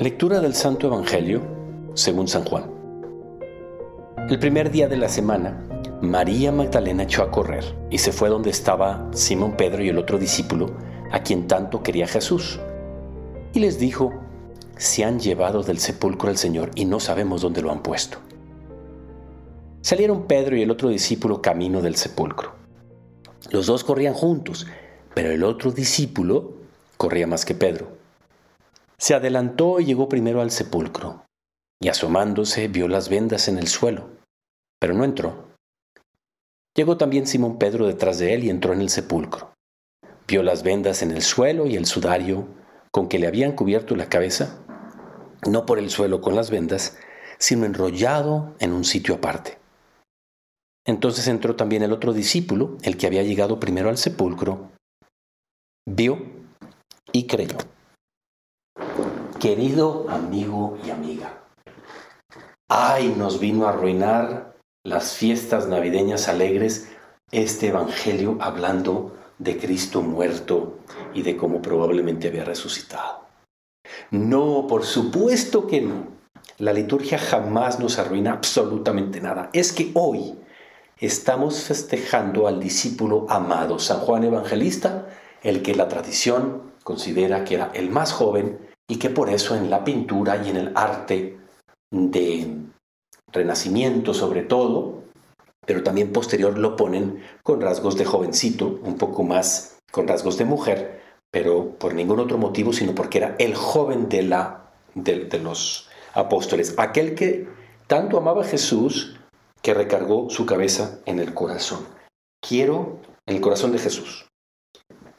Lectura del Santo Evangelio según San Juan. El primer día de la semana, María Magdalena echó a correr y se fue donde estaba Simón Pedro y el otro discípulo, a quien tanto quería Jesús. Y les dijo, se han llevado del sepulcro al Señor y no sabemos dónde lo han puesto. Salieron Pedro y el otro discípulo camino del sepulcro. Los dos corrían juntos, pero el otro discípulo corría más que Pedro se adelantó y llegó primero al sepulcro, y asomándose vio las vendas en el suelo, pero no entró. Llegó también Simón Pedro detrás de él y entró en el sepulcro. Vio las vendas en el suelo y el sudario con que le habían cubierto la cabeza, no por el suelo con las vendas, sino enrollado en un sitio aparte. Entonces entró también el otro discípulo, el que había llegado primero al sepulcro, vio y creyó. Querido amigo y amiga, ay, nos vino a arruinar las fiestas navideñas alegres este Evangelio hablando de Cristo muerto y de cómo probablemente había resucitado. No, por supuesto que no. La liturgia jamás nos arruina absolutamente nada. Es que hoy estamos festejando al discípulo amado, San Juan Evangelista, el que la tradición considera que era el más joven y que por eso en la pintura y en el arte de Renacimiento sobre todo, pero también posterior lo ponen con rasgos de jovencito, un poco más con rasgos de mujer, pero por ningún otro motivo, sino porque era el joven de, la, de, de los apóstoles, aquel que tanto amaba a Jesús que recargó su cabeza en el corazón. Quiero el corazón de Jesús.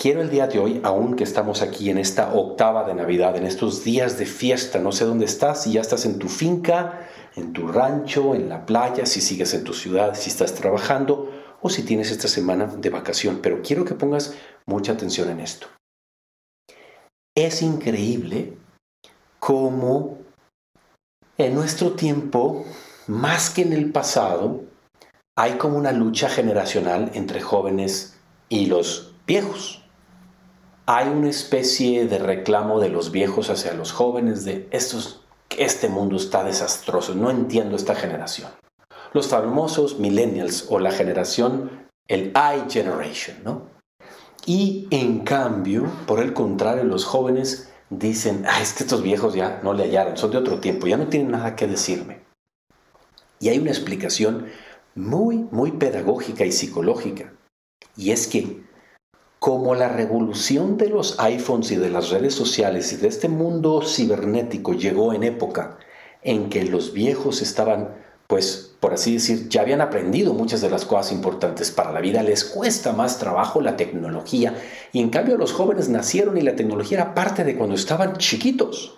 Quiero el día de hoy, aún que estamos aquí en esta octava de Navidad, en estos días de fiesta, no sé dónde estás, si ya estás en tu finca, en tu rancho, en la playa, si sigues en tu ciudad, si estás trabajando o si tienes esta semana de vacación, pero quiero que pongas mucha atención en esto. Es increíble cómo en nuestro tiempo, más que en el pasado, hay como una lucha generacional entre jóvenes y los viejos hay una especie de reclamo de los viejos hacia los jóvenes de estos, este mundo está desastroso, no entiendo esta generación. Los famosos millennials o la generación, el I generation, ¿no? Y en cambio, por el contrario, los jóvenes dicen, ah, es que estos viejos ya no le hallaron, son de otro tiempo, ya no tienen nada que decirme. Y hay una explicación muy, muy pedagógica y psicológica. Y es que como la revolución de los iPhones y de las redes sociales y de este mundo cibernético llegó en época en que los viejos estaban, pues, por así decir, ya habían aprendido muchas de las cosas importantes para la vida, les cuesta más trabajo la tecnología y en cambio los jóvenes nacieron y la tecnología era parte de cuando estaban chiquitos.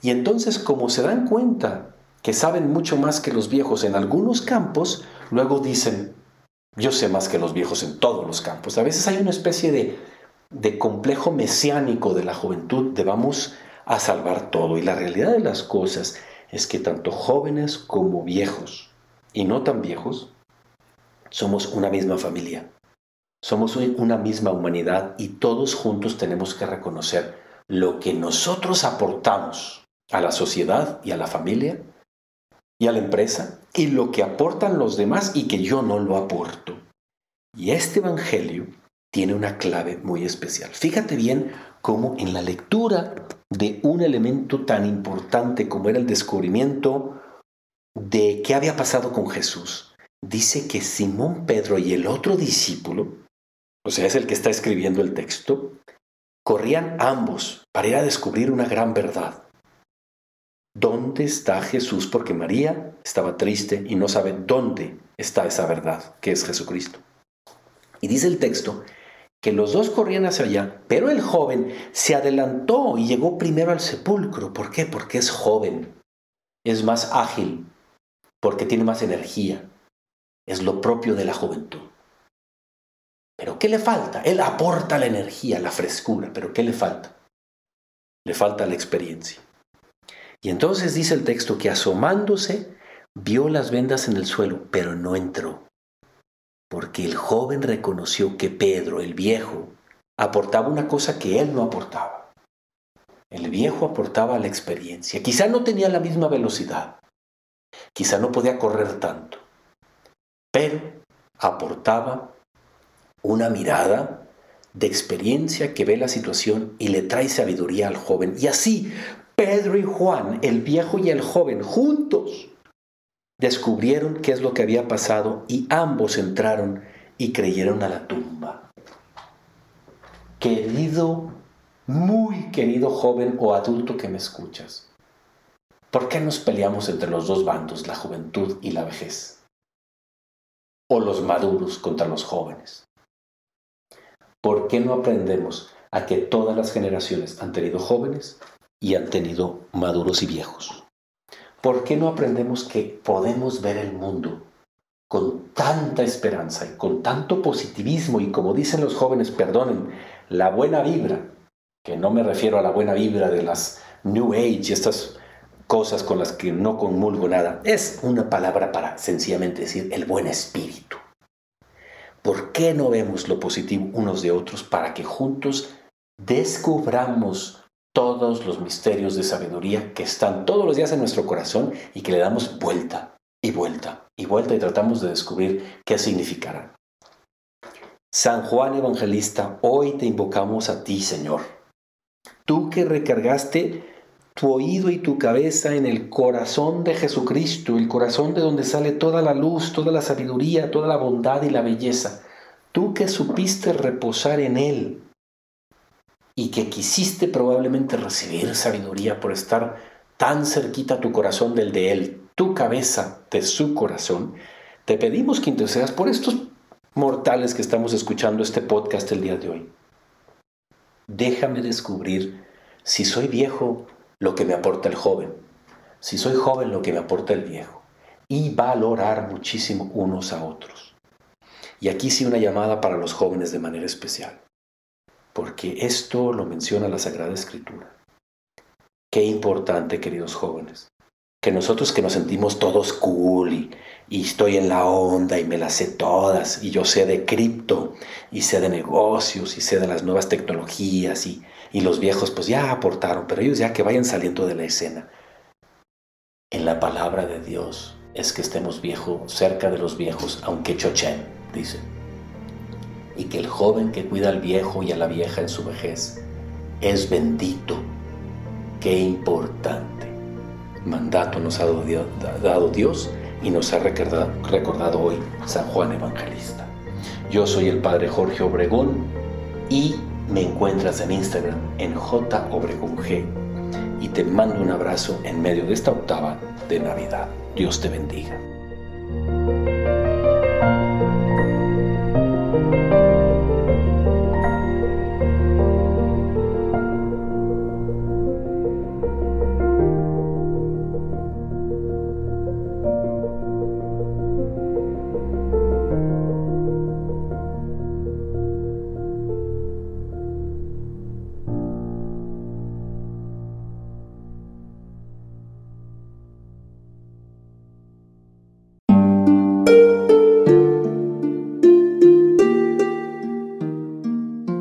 Y entonces como se dan cuenta que saben mucho más que los viejos en algunos campos, luego dicen, yo sé más que los viejos en todos los campos. A veces hay una especie de, complejo mesiánico de la juventud de vamos a salvar todo. Y la realidad de las cosas es que tanto jóvenes como viejos, y no tan viejos, somos una misma familia. Somos una misma humanidad y todos juntos tenemos que reconocer lo que nosotros aportamos a la sociedad y a la familia y a la empresa y lo que aportan los demás y que yo no lo aporto. Y este Evangelio tiene una clave muy especial. Fíjate bien cómo en la lectura de un elemento tan importante como era el descubrimiento de qué había pasado con Jesús, dice que Simón Pedro y el otro discípulo, o sea, es el que está escribiendo el texto, corrían ambos para ir a descubrir una gran verdad. ¿Dónde está Jesús? Porque María estaba triste y no sabe dónde está esa verdad, que es Jesucristo. Y dice el texto que los dos corrían hacia allá, pero el joven se adelantó y llegó primero al sepulcro. ¿Por qué? Porque es joven, es más ágil, porque tiene más energía. Es lo propio de la juventud. Pero ¿qué le falta? Él aporta la energía, la frescura, pero ¿qué le falta? Le falta la experiencia. Y entonces dice el texto que asomándose vio las vendas en el suelo, pero no entró. Porque el joven reconoció que Pedro, el viejo, aportaba una cosa que él no aportaba. El viejo aportaba la experiencia. Quizá no tenía la misma velocidad. Quizá no podía correr tanto. Pero aportaba una mirada de experiencia que ve la situación y le trae sabiduría al joven. Y así, Pedro y Juan, el viejo y el joven, juntos, descubrieron qué es lo que había pasado y ambos entraron y creyeron a la tumba. Querido, muy querido joven o adulto que me escuchas, ¿por qué nos peleamos entre los dos bandos, la juventud y la vejez? O los maduros contra los jóvenes. ¿Por qué no aprendemos a que todas las generaciones han tenido jóvenes y han tenido maduros y viejos? ¿Por qué no aprendemos que podemos ver el mundo con tanta esperanza y con tanto positivismo y como dicen los jóvenes, perdonen, la buena vibra, que no me refiero a la buena vibra de las New Age estas cosas con las que no conmulgo nada, es una palabra para sencillamente decir el buen espíritu. ¿Por qué no vemos lo positivo unos de otros para que juntos descubramos todos los misterios de sabiduría que están todos los días en nuestro corazón y que le damos vuelta y vuelta y vuelta y tratamos de descubrir qué significarán? San Juan Evangelista, hoy te invocamos a ti, Señor. Tú que recargaste tu oído y tu cabeza en el corazón de Jesucristo, el corazón de donde sale toda la luz, toda la sabiduría, toda la bondad y la belleza. Tú que supiste reposar en Él y que quisiste probablemente recibir sabiduría por estar tan cerquita tu corazón del de Él, tu cabeza de su corazón, te pedimos que intercedas por estos mortales que estamos escuchando este podcast el día de hoy. Déjame descubrir si soy viejo lo que me aporta el joven, si soy joven lo que me aporta el viejo, y valorar muchísimo unos a otros. Y aquí sí una llamada para los jóvenes de manera especial, porque esto lo menciona la Sagrada Escritura. Qué importante, queridos jóvenes, que nosotros que nos sentimos todos cool y, estoy en la onda y me las sé todas y yo sé de cripto y sé de negocios y sé de las nuevas tecnologías y, y los viejos pues ya aportaron, pero ellos ya que vayan saliendo de la escena. En la palabra de Dios es que estemos viejos, cerca de los viejos, aunque chochen, dice. Y que el joven que cuida al viejo y a la vieja en su vejez es bendito. Qué importante. Mandato nos ha dado Dios y nos ha recordado, hoy San Juan Evangelista. Yo soy el Padre Jorge Obregón y me encuentras en Instagram en G y te mando un abrazo en medio de esta octava de Navidad. Dios te bendiga.